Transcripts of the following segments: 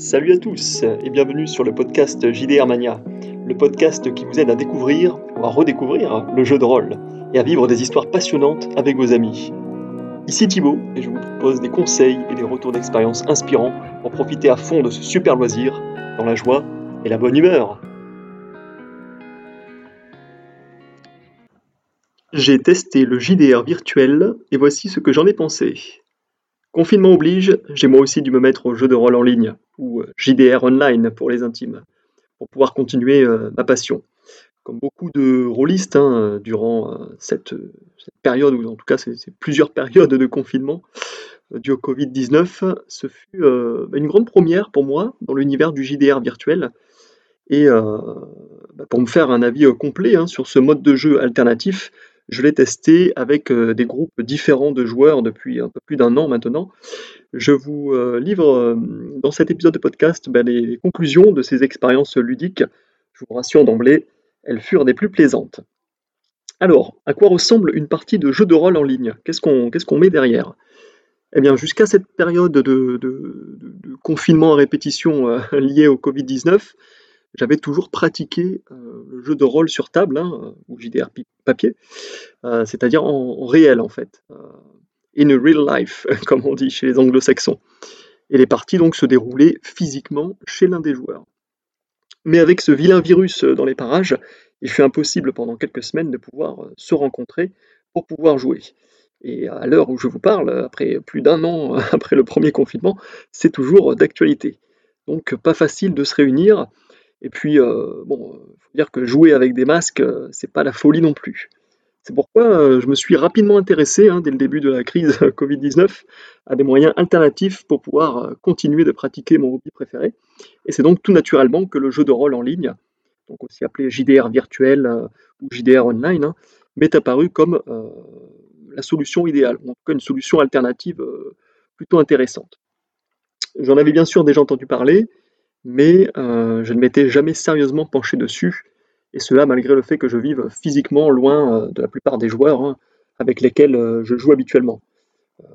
Salut à tous et bienvenue sur le podcast JDR Mania, le podcast qui vous aide à découvrir ou à redécouvrir le jeu de rôle et à vivre des histoires passionnantes avec vos amis. Ici Thibaut et je vous propose des conseils et des retours d'expérience inspirants pour profiter à fond de ce super loisir dans la joie et la bonne humeur. J'ai testé le JDR virtuel et voici ce que j'en ai pensé. Confinement oblige, j'ai moi aussi dû me mettre au jeu de rôle en ligne, ou euh, JDR online pour les intimes, pour pouvoir continuer euh, ma passion. Comme beaucoup de rôlistes, hein, durant euh, cette, période, ou en tout cas c'est plusieurs périodes de confinement dû au Covid-19, ce fut une grande première pour moi dans l'univers du JDR virtuel. Et bah, pour me faire un avis complet hein, sur ce mode de jeu alternatif, je l'ai testé avec euh, des groupes différents de joueurs depuis un peu plus d'un an maintenant. Je vous euh, livre euh, dans cet épisode de podcast ben, les conclusions de ces expériences ludiques. Je vous rassure d'emblée, elles furent des plus plaisantes. Alors, à quoi ressemble une partie de jeu de rôle en ligne? Qu'est-ce qu'on met derrière? Eh bien, jusqu'à cette période de, confinement à répétition liée au Covid-19, j'avais toujours pratiqué euh, le jeu de rôle sur table, hein, ou JDR papier, euh, c'est-à-dire en, réel en fait, euh, in real life, comme on dit chez les anglo-saxons. Et les parties donc se déroulaient physiquement chez l'un des joueurs. Mais avec ce vilain virus dans les parages, il fut impossible pendant quelques semaines de pouvoir se rencontrer pour pouvoir jouer. Et à l'heure où je vous parle, après plus d'un an après le premier confinement, c'est toujours d'actualité. Donc pas facile de se réunir, et puis, euh, bon, faut dire que jouer avec des masques, euh, c'est pas la folie non plus. C'est pourquoi euh, je me suis rapidement intéressé, hein, dès le début de la crise Covid-19, à des moyens alternatifs pour pouvoir continuer de pratiquer mon hobby préféré. Et c'est donc tout naturellement que le jeu de rôle en ligne, donc aussi appelé JDR virtuel ou JDR online, hein, m'est apparu comme la solution idéale, en tout cas une solution alternative plutôt intéressante. J'en avais bien sûr déjà entendu parler, mais euh, je ne m'étais jamais sérieusement penché dessus, et cela malgré le fait que je vive physiquement loin euh, de la plupart des joueurs hein, avec lesquels euh, je joue habituellement.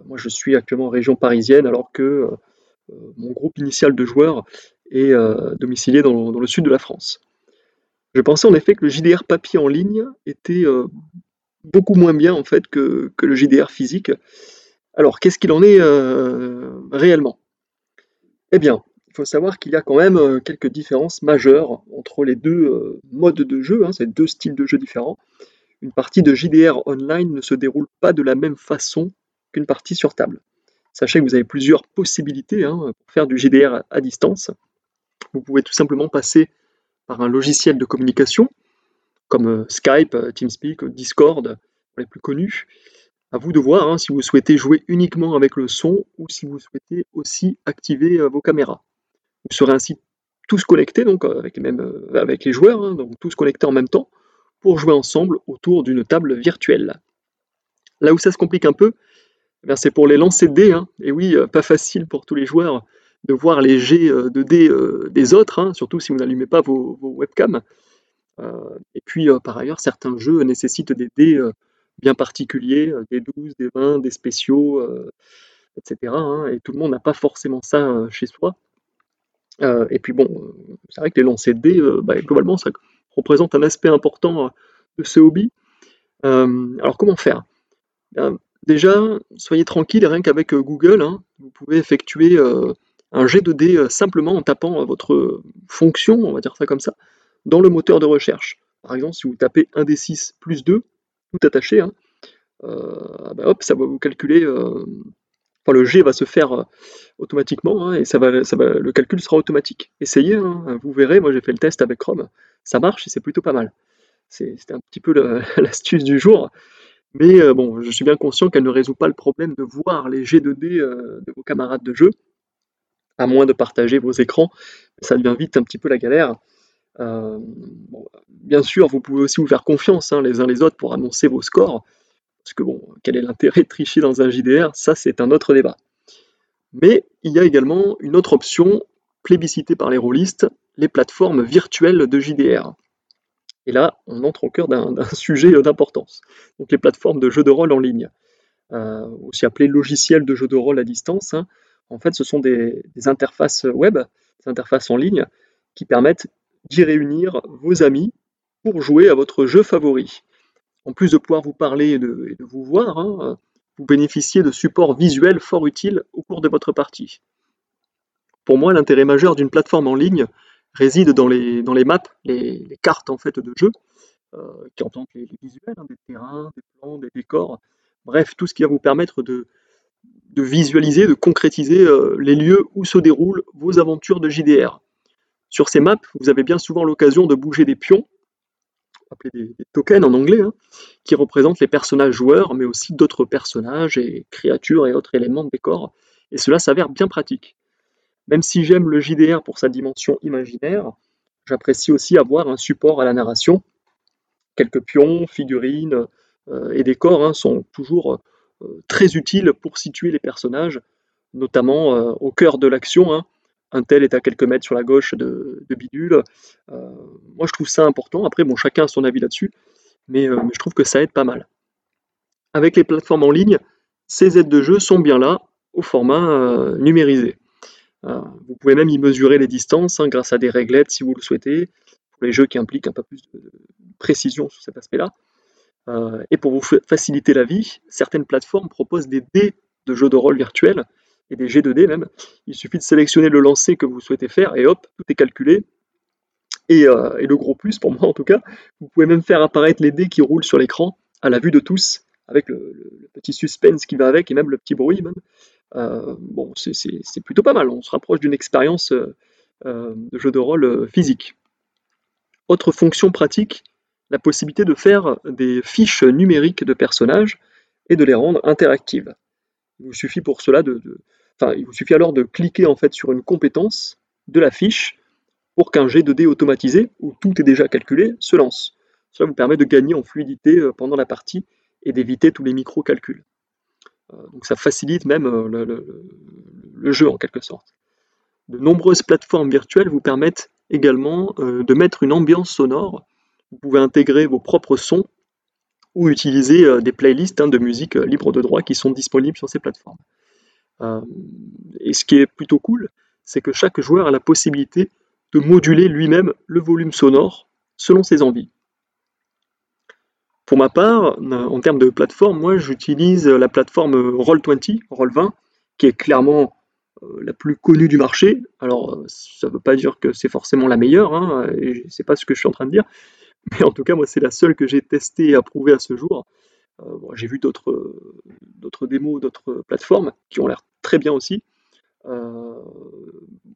moi je suis actuellement en région parisienne alors que mon groupe initial de joueurs est domicilié dans, le sud de la France. Je pensais en effet que le JDR papier en ligne était beaucoup moins bien en fait que, que le JDR physique. Alors qu'est-ce qu'il en est réellement? Eh bien, il faut savoir qu'il y a quand même euh, quelques différences majeures entre les deux euh, modes de jeu, hein, ces deux styles de jeu différents. Une partie de JDR online ne se déroule pas de la même façon qu'une partie sur table. Sachez que vous avez plusieurs possibilités hein, pour faire du JDR à distance. Vous pouvez tout simplement passer par un logiciel de communication, comme euh, Skype, TeamSpeak, Discord, les plus connus. À vous de voir hein, si vous souhaitez jouer uniquement avec le son ou si vous souhaitez aussi activer vos caméras. Vous serez ainsi tous connectés, donc euh, avec les, mêmes, euh, avec les joueurs, hein, donc tous connectés en même temps, pour jouer ensemble autour d'une table virtuelle. Là où ça se complique un peu, eh c'est pour les lancers de dés. Hein. Et oui, euh, pas facile pour tous les joueurs de voir les jets de dés des autres, hein, surtout si vous n'allumez pas vos, webcams. et puis, par ailleurs, certains jeux nécessitent des dés bien particuliers, des 12, des 20, des spéciaux, etc. et tout le monde n'a pas forcément ça chez soi. Euh, et puis bon, euh, c'est vrai que les lancers de dés, euh, bah, globalement, ça représente un aspect important de ce hobby. alors comment faire? Déjà, soyez tranquille, rien qu'avec Google, hein, vous pouvez effectuer un jet de dés simplement en tapant votre fonction, on va dire ça comme ça, dans le moteur de recherche. Par exemple, si vous tapez 1 d 6 plus 2, tout attaché, hein, bah, hop, ça va vous calculer le G va se faire euh, automatiquement hein, et le calcul sera automatique. Essayez, hein, vous verrez, moi j'ai fait le test avec Chrome, ça marche et c'est plutôt pas mal. C'était un petit peu l'astuce du jour, mais euh, bon, je suis bien conscient qu'elle ne résout pas le problème de voir les G 2 D euh, de vos camarades de jeu, à moins de partager vos écrans, ça devient vite un petit peu la galère. bien sûr, vous pouvez aussi vous faire confiance hein, les uns les autres pour annoncer vos scores, parce que bon, quel est l'intérêt de tricher dans un JDR? Ça, c'est un autre débat. Mais il y a également une autre option plébiscitée par les rôlistes, les plateformes virtuelles de JDR. Et là, on entre au cœur d'un sujet d'importance. Donc les plateformes de jeux de rôle en ligne, euh, aussi appelées logiciels de jeux de rôle à distance. Hein. En fait, ce sont des, interfaces web interfaces en ligne qui permettent d'y réunir vos amis pour jouer à votre jeu favori. En plus de pouvoir vous parler et de, vous voir, hein, vous bénéficiez de supports visuels fort utiles au cours de votre partie. Pour moi, l'intérêt majeur d'une plateforme en ligne réside dans les, dans les maps, les, cartes en fait de jeu, euh, qui entendent les, visuels, hein, des terrains, des plans, des décors, bref, tout ce qui va vous permettre de, de visualiser, de concrétiser euh, les lieux où se déroulent vos aventures de JDR. Sur ces maps, vous avez bien souvent l'occasion de bouger des pions, appelés des, tokens en anglais, hein, qui représentent les personnages joueurs, mais aussi d'autres personnages et créatures et autres éléments de décor, et cela s'avère bien pratique. Même si j'aime le JDR pour sa dimension imaginaire, j'apprécie aussi avoir un support à la narration. Quelques pions, figurines euh, et décors hein, sont toujours euh, très utiles pour situer les personnages, notamment euh, au cœur de l'action. Hein. Un tel est à quelques mètres sur la gauche de, Bidule. moi, je trouve ça important. Après, bon, chacun a son avis là-dessus, mais, mais je trouve que ça aide pas mal. Avec les plateformes en ligne, ces aides de jeu sont bien là, au format numérisé. Euh, vous pouvez même y mesurer les distances hein, grâce à des réglettes si vous le souhaitez, pour les jeux qui impliquent un peu plus de précision sur cet aspect-là. Euh, et pour vous faciliter la vie, certaines plateformes proposent des dés de jeux de rôle virtuels et des G2D même. Il suffit de sélectionner le lancer que vous souhaitez faire et hop, tout est calculé. Et, euh, le gros plus, pour moi en tout cas, vous pouvez même faire apparaître les dés qui roulent sur l'écran à la vue de tous, avec le, petit suspense qui va avec et même le petit bruit même. Euh, bon, c'est plutôt pas mal. On se rapproche d'une expérience euh, de jeu de rôle physique. Autre fonction pratique, la possibilité de faire des fiches numériques de personnages et de les rendre interactives. Il vous suffit alors de cliquer en fait sur une compétence de la fiche pour qu'un jet de dés automatisé, où tout est déjà calculé, se lance. Cela vous permet de gagner en fluidité pendant la partie et d'éviter tous les micro-calculs. Euh, donc ça facilite même euh, le, jeu en quelque sorte. De nombreuses plateformes virtuelles vous permettent également euh, de mettre une ambiance sonore. Vous pouvez intégrer vos propres sons ou utiliser des playlists hein, de musique libre de droit qui sont disponibles sur ces plateformes. et ce qui est plutôt cool, c'est que chaque joueur a la possibilité de moduler lui-même le volume sonore selon ses envies. Pour ma part, en termes de plateforme, moi j'utilise la plateforme Roll20, Roll20, qui est clairement euh, la plus connue du marché. Alors ça ne veut pas dire que c'est forcément la meilleure, hein, et c'est pas ce que je suis en train de dire, mais en tout cas moi c'est la seule que j'ai testée et approuvée à ce jour. Euh, j'ai vu d'autres, d'autres démos, d'autres plateformes qui ont l'air très bien aussi. Euh,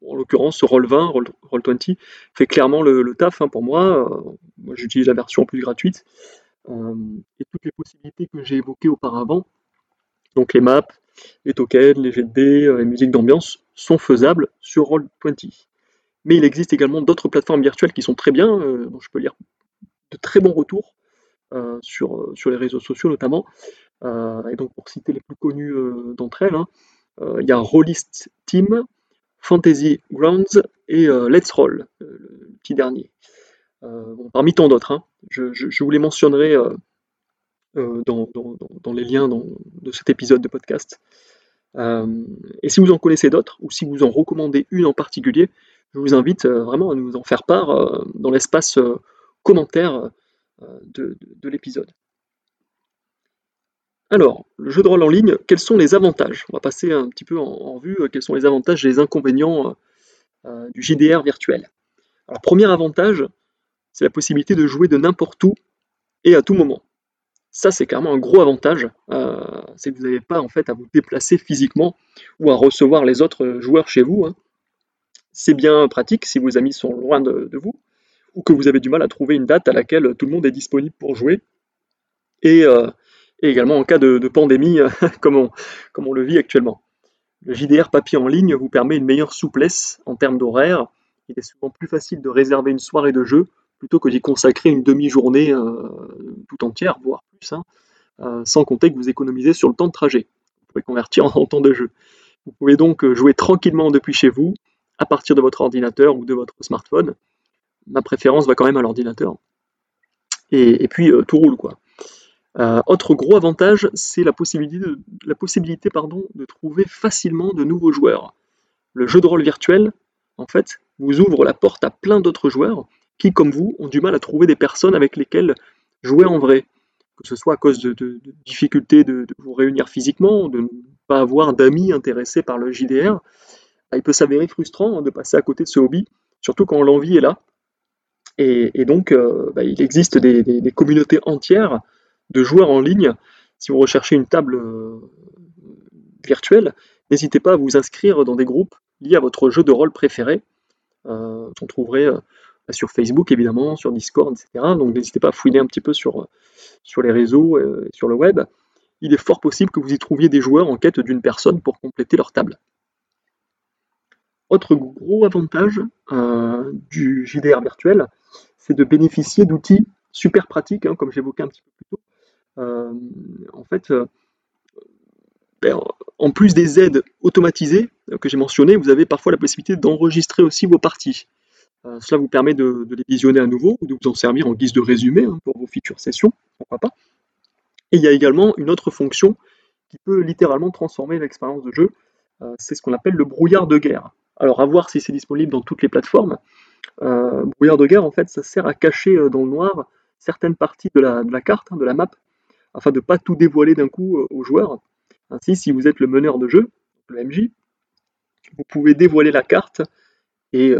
en l'occurrence, Roll20, Roll20 fait clairement le, taf hein, pour moi. moi j'utilise la version plus gratuite. Euh, et toutes les possibilités que j'ai évoquées auparavant, donc les maps, les tokens, les jets de dés, euh, les musiques d'ambiance, sont faisables sur Roll20. Mais il existe également d'autres plateformes virtuelles qui sont très bien, euh, dont je peux lire de très bons retours sur, sur les réseaux sociaux notamment. et donc pour citer les plus connues d'entre elles, hein, il y a Rollist Team, Fantasy Grounds et Let's Roll, le petit dernier. Euh, parmi tant d'autres. Hein. Je, vous les mentionnerai euh, euh, dans, les liens de cet épisode de podcast. et si vous en connaissez d'autres, ou si vous en recommandez une en particulier, je vous invite vraiment à nous en faire part dans l'espace commentaire de, l'épisode. Alors, le jeu de rôle en ligne, quels sont les avantages? On va passer un petit peu en, vue, quels sont les avantages et les inconvénients du JDR virtuel. Alors, premier avantage, c'est la possibilité de jouer de n'importe où et à tout moment. Ça, c'est carrément un gros avantage. Euh, c'est que vous n'avez pas en fait à vous déplacer physiquement ou à recevoir les autres joueurs chez vous. Hein. C'est bien pratique si vos amis sont loin de, vous ou que vous avez du mal à trouver une date à laquelle tout le monde est disponible pour jouer. Et, euh, également en cas de, pandémie, comme, on, le vit actuellement. Le JDR papier en ligne vous permet une meilleure souplesse en termes d'horaire. Il est souvent plus facile de réserver une soirée de jeu plutôt que d'y consacrer une demi-journée euh, tout entière, voire plus, hein, euh, sans compter que vous économisez sur le temps de trajet. Vous pouvez convertir en, temps de jeu. Vous pouvez donc jouer tranquillement depuis chez vous, à partir de votre ordinateur ou de votre smartphone. Ma préférence va quand même à l'ordinateur. Et, puis tout roule quoi. autre gros avantage, c'est la possibilité, de trouver facilement de nouveaux joueurs. Le jeu de rôle virtuel en fait, vous ouvre la porte à plein d'autres joueurs qui, comme vous, ont du mal à trouver des personnes avec lesquelles jouer en vrai. Que ce soit à cause de, difficultés de, vous réunir physiquement, de ne pas avoir d'amis intéressés par le JDR, bah, il peut s'avérer frustrant de passer à côté de ce hobby, surtout quand l'envie est là. Et, donc, euh, bah, il existe des, communautés entières de joueurs en ligne. Si vous recherchez une table euh, virtuelle, n'hésitez pas à vous inscrire dans des groupes liés à votre jeu de rôle préféré. Euh, on trouverait euh, sur Facebook évidemment, sur Discord, etc. Donc n'hésitez pas à fouiller un petit peu sur, sur les réseaux, et sur le web. Il est fort possible que vous y trouviez des joueurs en quête d'une personne pour compléter leur table. Autre gros avantage du JDR virtuel, c'est de bénéficier d'outils super pratiques, hein, comme j'évoquais un petit peu plus tôt. Euh, en fait, euh, ben, en plus des aides automatisées euh, que j'ai mentionnées, vous avez parfois la possibilité d'enregistrer aussi vos parties. cela vous permet de, les visionner à nouveau ou de vous en servir en guise de résumé hein, pour vos futures sessions, pourquoi pas. Et il y a également une autre fonction qui peut littéralement transformer l'expérience de jeu, c'est ce qu'on appelle le brouillard de guerre. Alors à voir si c'est disponible dans toutes les plateformes, euh, brouillard de guerre, en fait, ça sert à cacher euh, dans le noir certaines parties de la, carte, hein, de la map, afin de ne pas tout dévoiler d'un coup euh, aux joueurs. Ainsi, si vous êtes le meneur de jeu, le MJ, vous pouvez dévoiler la carte et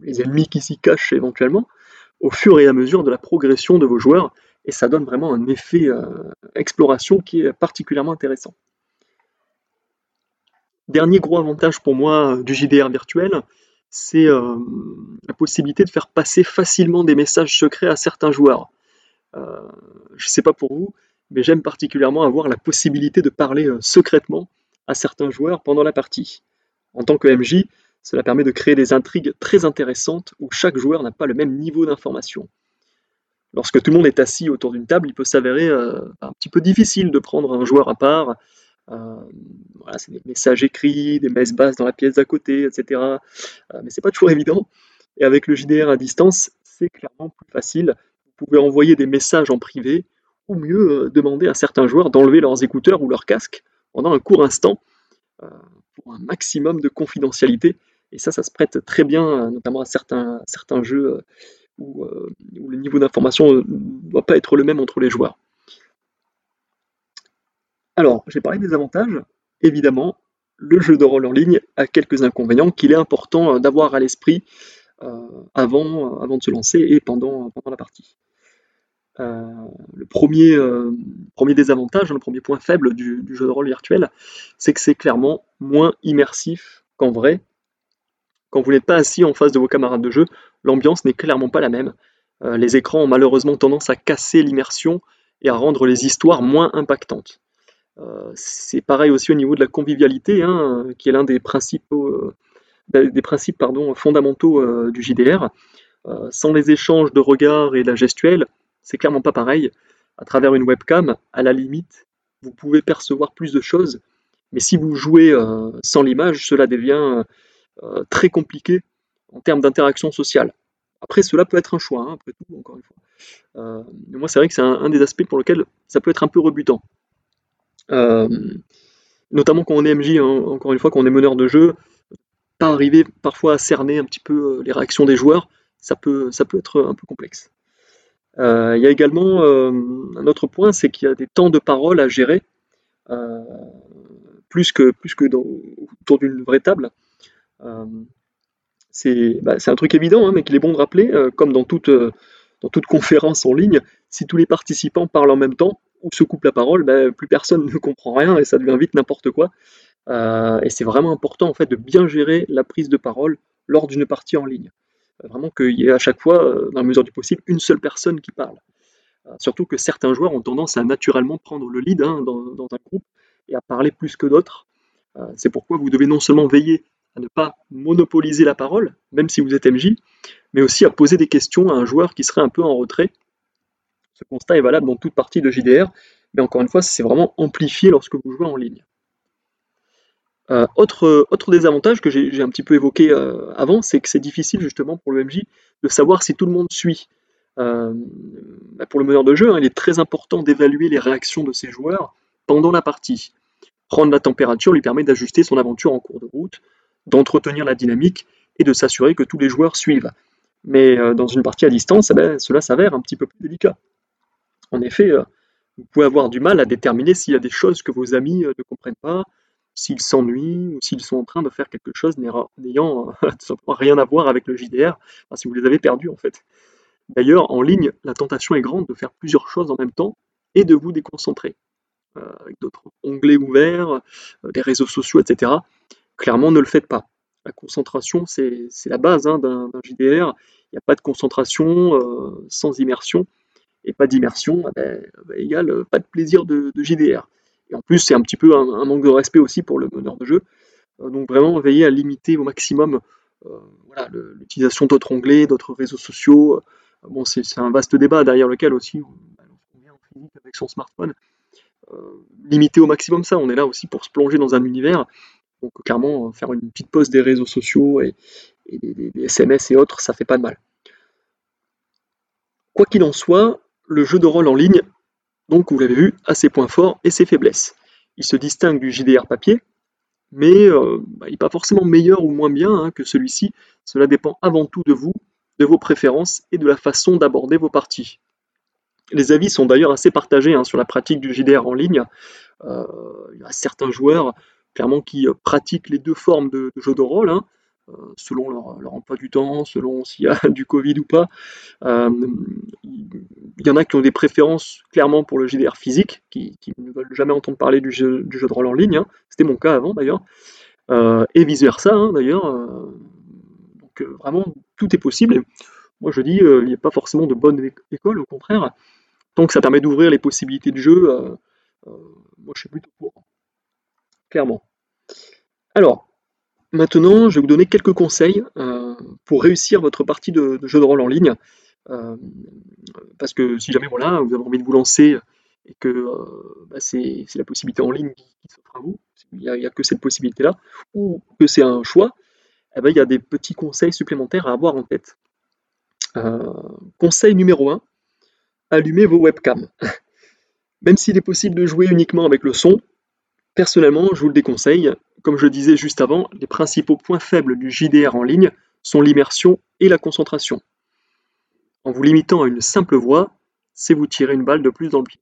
les ennemis qui s'y cachent éventuellement au fur et à mesure de la progression de vos joueurs, et ça donne vraiment un effet exploration qui est particulièrement intéressant. Dernier gros avantage pour moi du JDR virtuel, c'est euh, la possibilité de faire passer facilement des messages secrets à certains joueurs. Euh, je ne sais pas pour vous, mais j'aime particulièrement avoir la possibilité de parler euh, secrètement à certains joueurs pendant la partie. En tant que MJ, cela permet de créer des intrigues très intéressantes où chaque joueur n'a pas le même niveau d'information. Lorsque tout le monde est assis autour d'une table, il peut s'avérer un petit peu difficile de prendre un joueur à part voilà, c'est des messages écrits, des messes basses dans la pièce d'à côté, etc. Euh, mais c'est pas toujours évident. Et avec le JDR à distance, c'est clairement plus facile. Vous pouvez envoyer des messages en privé, ou mieux euh, demander à certains joueurs d'enlever leurs écouteurs ou leur casque pendant un court instant pour un maximum de confidentialité. Et ça, ça se prête très bien, notamment à certains, certains jeux où, où le niveau d'information ne doit pas être le même entre les joueurs. Alors, j'ai parlé des avantages. Évidemment, le jeu de rôle en ligne a quelques inconvénients qu'il est important euh, d'avoir à l'esprit euh, avant, euh, avant de se lancer et pendant, la partie. le premier désavantage, le premier point faible du, jeu de rôle virtuel, c'est que c'est clairement moins immersif qu'en vrai. Quand vous n'êtes pas assis en face de vos camarades de jeu, l'ambiance n'est clairement pas la même. les écrans ont malheureusement tendance à casser l'immersion et à rendre les histoires moins impactantes. Euh, c'est pareil aussi au niveau de la convivialité, hein, qui est l'un des euh, des principes pardon, fondamentaux euh, du JDR. sans les échanges de regards et la gestuelle, c'est clairement pas pareil. À travers une webcam, à la limite, vous pouvez percevoir plus de choses, mais si vous jouez sans l'image, cela devient très compliqué en termes d'interaction sociale. Après, cela peut être un choix, hein, après tout, encore une fois. moi, c'est vrai que c'est un, des aspects pour lequel ça peut être un peu rebutant. Euh, notamment quand on est MJ, hein, encore une fois, quand on est meneur de jeu, pas arriver parfois à cerner un petit peu euh, les réactions des joueurs, ça peut, ça peut être un peu complexe. Euh, il y a également un autre point, c'est qu'il y a des temps de parole à gérer, plus que, plus que autour d'une vraie table. Bah, c'est un truc évident, hein, mais qu'il est bon de rappeler, comme dans toute, dans toute conférence en ligne, si tous les participants parlent en même temps, ou se coupe la parole, ben, plus personne ne comprend rien et ça devient vite n'importe quoi. Euh, et c'est vraiment important en fait de bien gérer la prise de parole lors d'une partie en ligne. Euh, vraiment qu'il y ait à chaque fois, euh, dans la mesure du possible, une seule personne qui parle. surtout que certains joueurs ont tendance à naturellement prendre le lead hein, dans, un groupe et à parler plus que d'autres. c'est pourquoi vous devez non seulement veiller à ne pas monopoliser la parole, même si vous êtes MJ, mais aussi à poser des questions à un joueur qui serait un peu en retrait ce constat est valable dans toute partie de JDR, mais encore une fois, c'est vraiment amplifié lorsque vous jouez en ligne. Euh, autre, autre désavantage que j'ai un petit peu évoqué euh, avant, c'est que c'est difficile justement pour le MJ de savoir si tout le monde suit. Euh, bah, pour le meneur de jeu, hein, il est très important d'évaluer les réactions de ses joueurs pendant la partie. Prendre la température lui permet d'ajuster son aventure en cours de route, d'entretenir la dynamique et de s'assurer que tous les joueurs suivent. Mais dans une partie à distance, eh ben, cela s'avère un petit peu plus délicat. En effet, euh, vous pouvez avoir du mal à déterminer s'il y a des choses que vos amis ne comprennent pas, s'ils s'ennuient ou s'ils sont en train de faire quelque chose n'ayant simplement rien à voir avec le JDR, si vous les avez perdus en fait. D'ailleurs, en ligne, la tentation est grande de faire plusieurs choses en même temps et de vous déconcentrer. Euh, avec d'autres onglets ouverts, euh, des réseaux sociaux, etc. Clairement, ne le faites pas. La concentration, c'est la base hein, d'un JDR. Il n'y a pas de concentration euh, sans immersion. Et pas d'immersion, eh ben, bah, égale pas de plaisir de, JDR. Et en plus, c'est un petit peu un, manque de respect aussi pour le meneur de jeu. donc vraiment, veillez à limiter au maximum l'utilisation d'autres onglets, d'autres réseaux sociaux. bon, c'est un vaste débat derrière lequel aussi on vient en physique avec son smartphone. Euh, limiter au maximum ça. On est là aussi pour se plonger dans un univers. Donc clairement, faire une petite pause des réseaux sociaux et, des, SMS et autres, ça fait pas de mal. Quoi qu'il en soit, le jeu de rôle en ligne, donc vous l'avez vu, a ses points forts et ses faiblesses. Il se distingue du JDR papier, mais euh, bah, il n'est pas forcément meilleur ou moins bien hein, que celui-ci. Cela dépend avant tout de vous, de vos préférences et de la façon d'aborder vos parties. Les avis sont d'ailleurs assez partagés hein, sur la pratique du JDR en ligne. Euh, il y a certains joueurs clairement qui euh, pratiquent les deux formes de, jeu de rôle, hein, selon leur, emploi du temps, selon s'il y a du Covid ou pas. il y en a qui ont des préférences clairement pour le JDR physique, qui, ne veulent jamais entendre parler du jeu, de rôle en ligne. Hein. C'était mon cas avant d'ailleurs. et vice versa d'ailleurs. donc vraiment tout est possible. Moi je dis, il n'y a pas forcément de bonne école, au contraire. Donc ça permet d'ouvrir les possibilités de jeu. Euh, euh, moi je suis plutôt pour. Clairement. Alors, maintenant je vais vous donner quelques conseils euh, pour réussir votre partie de, jeu de rôle en ligne. parce que si jamais voilà, vous avez envie de vous lancer et que bah, c'est la possibilité en ligne qui, s'offre à vous, il n'y a, que cette possibilité-là, ou que c'est un choix, eh ben, il y a des petits conseils supplémentaires à avoir en tête. conseil numéro 1, allumez vos webcams. Même s'il est possible de jouer uniquement avec le son, personnellement, je vous le déconseille. Comme je disais juste avant, les principaux points faibles du JDR en ligne sont l'immersion et la concentration. En vous limitant à une simple voix, c'est vous tirer une balle de plus dans le pied.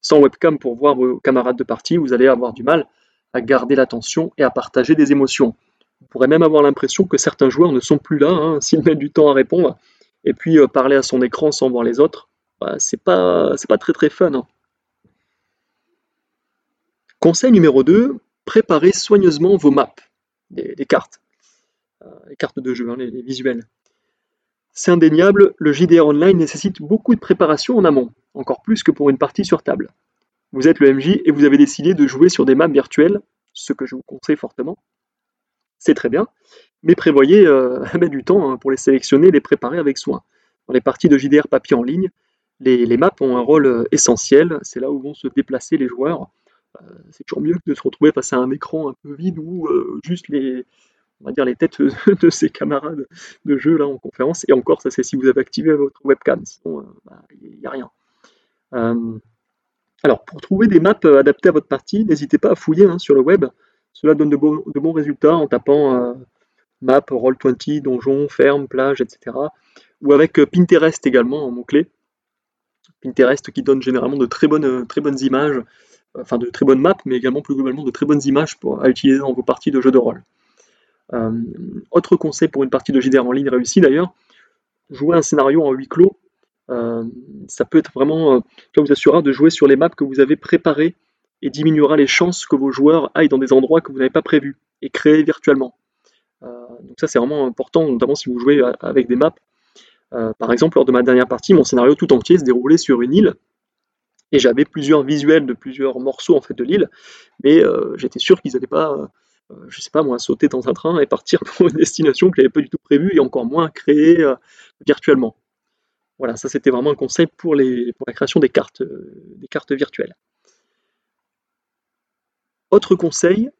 Sans webcam pour voir vos camarades de partie, vous allez avoir du mal à garder l'attention et à partager des émotions. Vous pourrez même avoir l'impression que certains joueurs ne sont plus là hein, s'ils mettent du temps à répondre, et puis euh, parler à son écran sans voir les autres, bah, c'est pas, pas très très fun. Hein. Conseil numéro 2, préparez soigneusement vos maps, des, cartes, euh, les cartes de jeu, hein, les, visuels. C'est indéniable, le JDR Online nécessite beaucoup de préparation en amont, encore plus que pour une partie sur table. Vous êtes le MJ et vous avez décidé de jouer sur des maps virtuelles, ce que je vous conseille fortement. C'est très bien, mais prévoyez euh, du temps hein, pour les sélectionner et les préparer avec soin. Dans les parties de JDR papier en ligne, les, maps ont un rôle euh, essentiel, c'est là où vont se déplacer les joueurs. Euh, c'est toujours mieux que de se retrouver face à un écran un peu vide où euh, juste les, têtes de ses camarades de jeu là en conférence. Et encore, ça c'est si vous avez activé votre webcam, sinon bah, il n'y a rien. alors pour trouver des maps adaptées à votre partie, n'hésitez pas à fouiller hein, sur le web. Cela donne de, bons résultats en tapant map, roll20, donjon, ferme, plage, etc. Ou avec Pinterest également en mot-clé. Pinterest qui donne généralement de très bonnes, images, euh, enfin de très bonnes maps, mais également plus globalement de très bonnes images pour, à utiliser dans vos parties de jeux de rôle. Euh, autre conseil pour une partie de JDR en ligne réussie d'ailleurs, jouer un scénario en huis clos, euh, ça peut être vraiment, ça vous assurera de jouer sur les maps que vous avez préparées et diminuera les chances que vos joueurs aillent dans des endroits que vous n'avez pas prévus et créés virtuellement. donc ça c'est vraiment important, notamment si vous jouez avec des maps euh, par exemple, lors de ma dernière partie, mon scénario tout entier se déroulait sur une île, et j'avais plusieurs visuels de plusieurs morceaux en fait de l'île, mais euh, j'étais sûr qu'ils n'allaient pas, euh, je sais pas moi, sauter dans un train et partir pour une destination que j'avais pas du tout prévue et encore moins créer virtuellement. Voilà, ça c'était vraiment un conseil pour, la création des cartes, des cartes virtuelles. Autre conseil,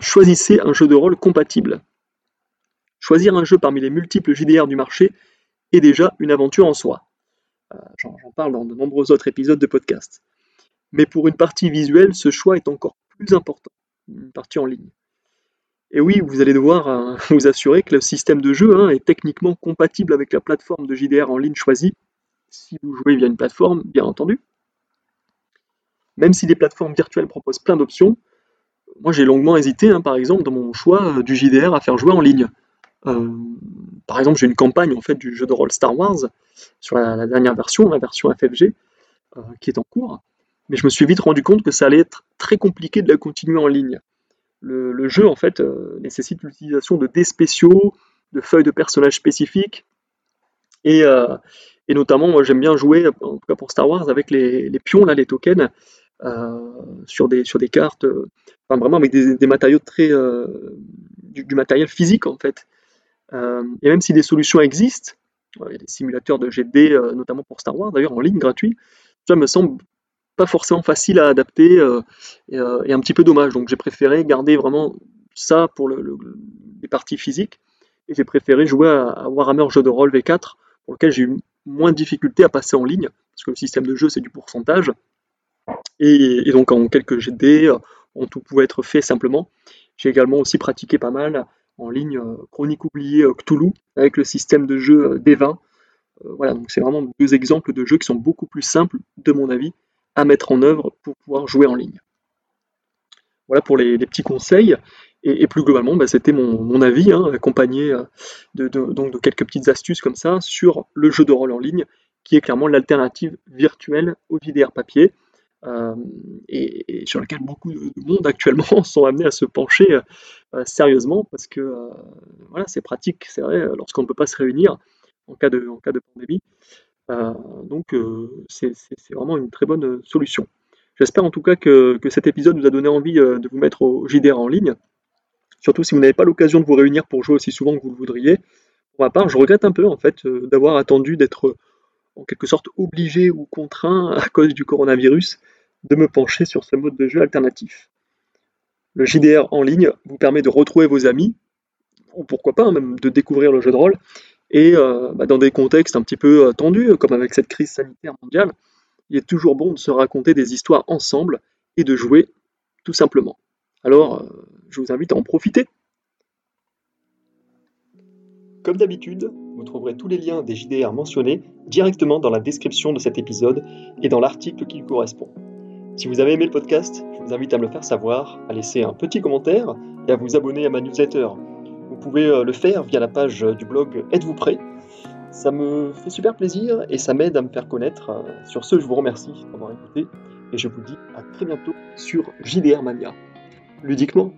choisissez un jeu de rôle compatible. Choisir un jeu parmi les multiples JDR du marché est déjà une aventure en soi. Euh, j'en parle dans de nombreux autres épisodes de podcast. Mais pour une partie visuelle, ce choix est encore plus important, une partie en ligne. Et oui, vous allez devoir euh, vous assurer que le système de jeu hein, est techniquement compatible avec la plateforme de JDR en ligne choisie, si vous jouez via une plateforme, bien entendu. Même si les plateformes virtuelles proposent plein d'options, moi j'ai longuement hésité, hein, par exemple, dans mon choix euh, du JDR à faire jouer en ligne. Par exemple, j'ai une campagne en fait du jeu de rôle Star Wars sur la, dernière version, la version FFG, qui est en cours. Mais je me suis vite rendu compte que ça allait être très compliqué de la continuer en ligne le, jeu en fait euh, nécessite l'utilisation de dés spéciaux, de feuilles de personnages spécifiques, et, euh, notamment moi j'aime bien jouer, en tout cas pour Star Wars, avec les, pions là, les tokens, euh, sur, des, sur des cartes, enfin, vraiment avec des, matériaux très du, matériel physique en fait. Et même si des solutions existent, il y a des simulateurs de GD, notamment pour Star Wars, d'ailleurs en ligne gratuit, ça me semble pas forcément facile à adapter euh, euh, et, un petit peu dommage. Donc j'ai préféré garder vraiment ça pour les parties physiques et j'ai préféré jouer à, Warhammer jeu de rôle V4 pour lequel j'ai eu moins de difficultés à passer en ligne parce que le système de jeu c'est du pourcentage et, donc en quelques GD on tout pouvait être fait simplement. J'ai également aussi pratiqué pas mal en ligne euh, Chronique oubliée Cthulhu avec le système de jeu D20. voilà, donc c'est vraiment deux exemples de jeux qui sont beaucoup plus simples de mon avis à mettre en œuvre pour pouvoir jouer en ligne. Voilà pour les, petits conseils. Et, plus globalement, bah, c'était mon, avis, hein, accompagné euh, de, donc de quelques petites astuces comme ça sur le jeu de rôle en ligne, qui est clairement l'alternative virtuelle au VDR papier, euh, et, sur lequel beaucoup de monde actuellement sont amenés à se pencher euh, sérieusement, parce que voilà, c'est pratique, c'est vrai, lorsqu'on ne peut pas se réunir en cas de, en cas de pandémie. Euh, donc euh, c'est vraiment une très bonne euh, solution. J'espère en tout cas que, cet épisode vous a donné envie de vous mettre au JDR en ligne. Surtout si vous n'avez pas l'occasion de vous réunir pour jouer aussi souvent que vous le voudriez. Pour ma part, je regrette un peu en fait d'avoir attendu d'être en quelque sorte obligé ou contraint à cause du coronavirus de me pencher sur ce mode de jeu alternatif. Le JDR en ligne vous permet de retrouver vos amis, ou pourquoi pas hein, même de découvrir le jeu de rôle, et euh, bah, dans des contextes un petit peu euh, tendus, comme avec cette crise sanitaire mondiale, il est toujours bon de se raconter des histoires ensemble et de jouer tout simplement. Alors, euh, je vous invite à en profiter. Comme d'habitude, vous trouverez tous les liens des JDR mentionnés directement dans la description de cet épisode et dans l'article qui lui correspond. Si vous avez aimé le podcast, je vous invite à me le faire savoir, à laisser un petit commentaire et à vous abonner à ma newsletter vous pouvez euh, le faire via la page du blog Êtes-vous prêt? Ça me fait super plaisir et ça m'aide à me faire connaître. Euh, sur ce, je vous remercie d'avoir écouté et je vous dis à très bientôt sur JDR Mania. Ludiquement